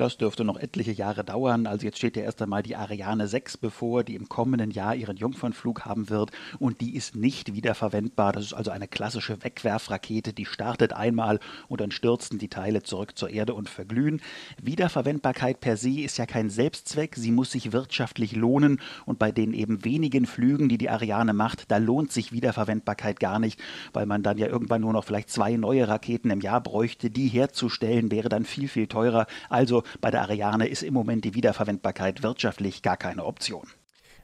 Das dürfte noch etliche Jahre dauern. Also jetzt steht ja erst einmal die Ariane 6 bevor, die im kommenden Jahr ihren Jungfernflug haben wird und die ist nicht wiederverwendbar. Das ist also eine klassische Wegwerfrakete, die startet einmal und dann stürzen die Teile zurück zur Erde und verglühen. Wiederverwendbarkeit per se ist ja kein Selbstzweck, sie muss sich wirtschaftlich lohnen und bei den eben wenigen Flügen, die die Ariane macht, da lohnt sich Wiederverwendbarkeit gar nicht, weil man dann ja irgendwann nur noch vielleicht zwei neue Raketen im Jahr bräuchte. Die herzustellen wäre dann viel, viel teurer. Also bei der Ariane ist im Moment die Wiederverwendbarkeit wirtschaftlich gar keine Option.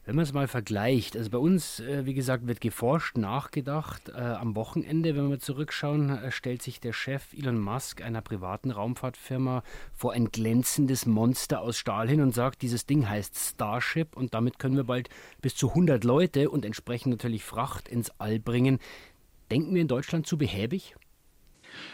Wenn man es mal vergleicht, also bei uns, äh, wie gesagt, wird geforscht, nachgedacht. Äh, am Wochenende, wenn wir zurückschauen, äh, stellt sich der Chef Elon Musk einer privaten Raumfahrtfirma vor ein glänzendes Monster aus Stahl hin und sagt, dieses Ding heißt Starship und damit können wir bald bis zu 100 Leute und entsprechend natürlich Fracht ins All bringen. Denken wir in Deutschland zu behäbig?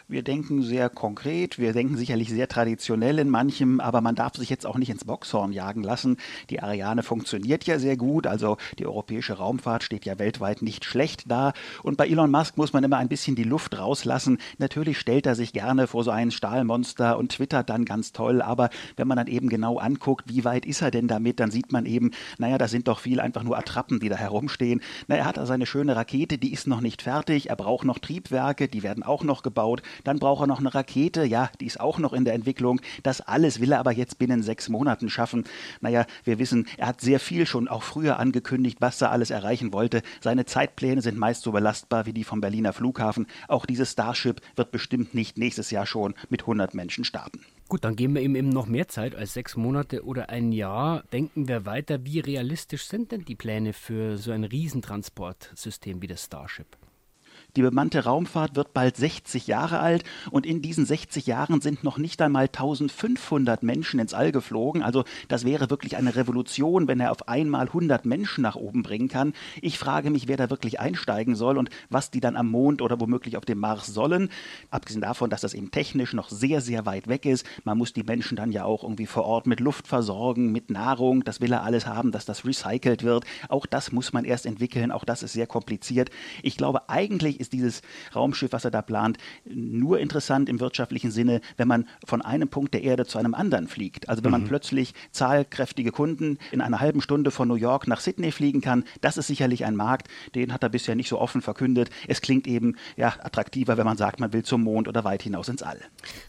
Wir denken sehr konkret, wir denken sicherlich sehr traditionell in manchem, aber man darf sich jetzt auch nicht ins Boxhorn jagen lassen. Die Ariane funktioniert ja sehr gut, also die europäische Raumfahrt steht ja weltweit nicht schlecht da. Und bei Elon Musk muss man immer ein bisschen die Luft rauslassen. Natürlich stellt er sich gerne vor so ein Stahlmonster und twittert dann ganz toll, aber wenn man dann eben genau anguckt, wie weit ist er denn damit, dann sieht man eben, naja, da sind doch viel einfach nur Attrappen, die da herumstehen. Na, er hat also eine schöne Rakete, die ist noch nicht fertig, er braucht noch Triebwerke, die werden auch noch gebaut. Dann braucht er noch eine Rakete, ja, die ist auch noch in der Entwicklung. Das alles will er aber jetzt binnen sechs Monaten schaffen. Naja, wir wissen, er hat sehr viel schon auch früher angekündigt, was er alles erreichen wollte. Seine Zeitpläne sind meist so belastbar wie die vom Berliner Flughafen. Auch dieses Starship wird bestimmt nicht nächstes Jahr schon mit 100 Menschen starten. Gut, dann geben wir ihm eben noch mehr Zeit als sechs Monate oder ein Jahr. Denken wir weiter, wie realistisch sind denn die Pläne für so ein Riesentransportsystem wie das Starship? Die bemannte Raumfahrt wird bald 60 Jahre alt und in diesen 60 Jahren sind noch nicht einmal 1500 Menschen ins All geflogen. Also das wäre wirklich eine Revolution, wenn er auf einmal 100 Menschen nach oben bringen kann. Ich frage mich, wer da wirklich einsteigen soll und was die dann am Mond oder womöglich auf dem Mars sollen. Abgesehen davon, dass das eben technisch noch sehr, sehr weit weg ist. Man muss die Menschen dann ja auch irgendwie vor Ort mit Luft versorgen, mit Nahrung. Das will er alles haben, dass das recycelt wird. Auch das muss man erst entwickeln. Auch das ist sehr kompliziert. Ich glaube, eigentlich ist dieses Raumschiff, was er da plant, nur interessant im wirtschaftlichen Sinne, wenn man von einem Punkt der Erde zu einem anderen fliegt. Also wenn man mhm. plötzlich zahlkräftige Kunden in einer halben Stunde von New York nach Sydney fliegen kann, das ist sicherlich ein Markt, den hat er bisher nicht so offen verkündet. Es klingt eben ja, attraktiver, wenn man sagt, man will zum Mond oder weit hinaus ins All.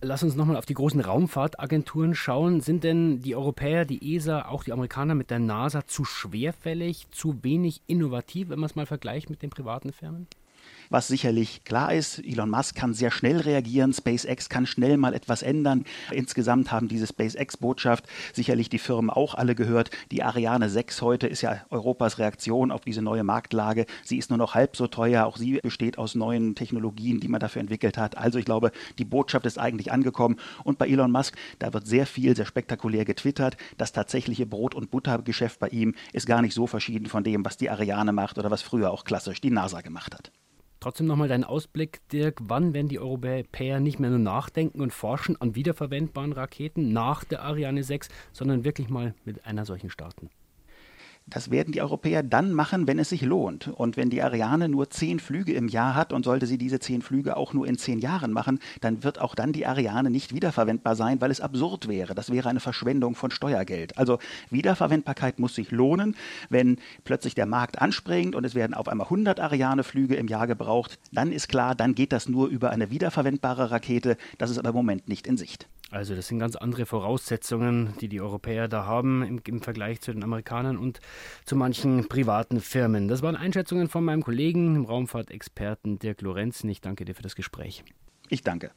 Lass uns nochmal auf die großen Raumfahrtagenturen schauen. Sind denn die Europäer, die ESA, auch die Amerikaner mit der NASA zu schwerfällig, zu wenig innovativ, wenn man es mal vergleicht mit den privaten Firmen? Was sicherlich klar ist. Elon Musk kann sehr schnell reagieren, SpaceX kann schnell mal etwas ändern. Insgesamt haben diese SpaceX-Botschaft sicherlich die Firmen auch alle gehört. Die Ariane 6 heute ist ja Europas Reaktion auf diese neue Marktlage. Sie ist nur noch halb so teuer. Auch sie besteht aus neuen Technologien, die man dafür entwickelt hat. Also ich glaube, die Botschaft ist eigentlich angekommen. Und bei Elon Musk, da wird sehr viel, sehr spektakulär getwittert. Das tatsächliche Brot- und Buttergeschäft bei ihm ist gar nicht so verschieden von dem, was die Ariane macht oder was früher auch klassisch die NASA gemacht hat. Trotzdem nochmal dein Ausblick, Dirk. Wann werden die Europäer nicht mehr nur nachdenken und forschen an wiederverwendbaren Raketen nach der Ariane 6, sondern wirklich mal mit einer solchen starten? Das werden die Europäer dann machen, wenn es sich lohnt. Und wenn die Ariane nur zehn Flüge im Jahr hat und sollte sie diese zehn Flüge auch nur in zehn Jahren machen, dann wird auch dann die Ariane nicht wiederverwendbar sein, weil es absurd wäre. Das wäre eine Verschwendung von Steuergeld. Also Wiederverwendbarkeit muss sich lohnen. Wenn plötzlich der Markt anspringt und es werden auf einmal 100 Ariane-Flüge im Jahr gebraucht, dann ist klar, dann geht das nur über eine wiederverwendbare Rakete. Das ist aber im Moment nicht in Sicht. Also das sind ganz andere Voraussetzungen, die die Europäer da haben im, im, Vergleich zu den Amerikanern und zu manchen privaten Firmen. Das waren Einschätzungen von meinem Kollegen, dem Raumfahrtexperten Dirk Lorenzen. Ich danke dir für das Gespräch. Ich danke.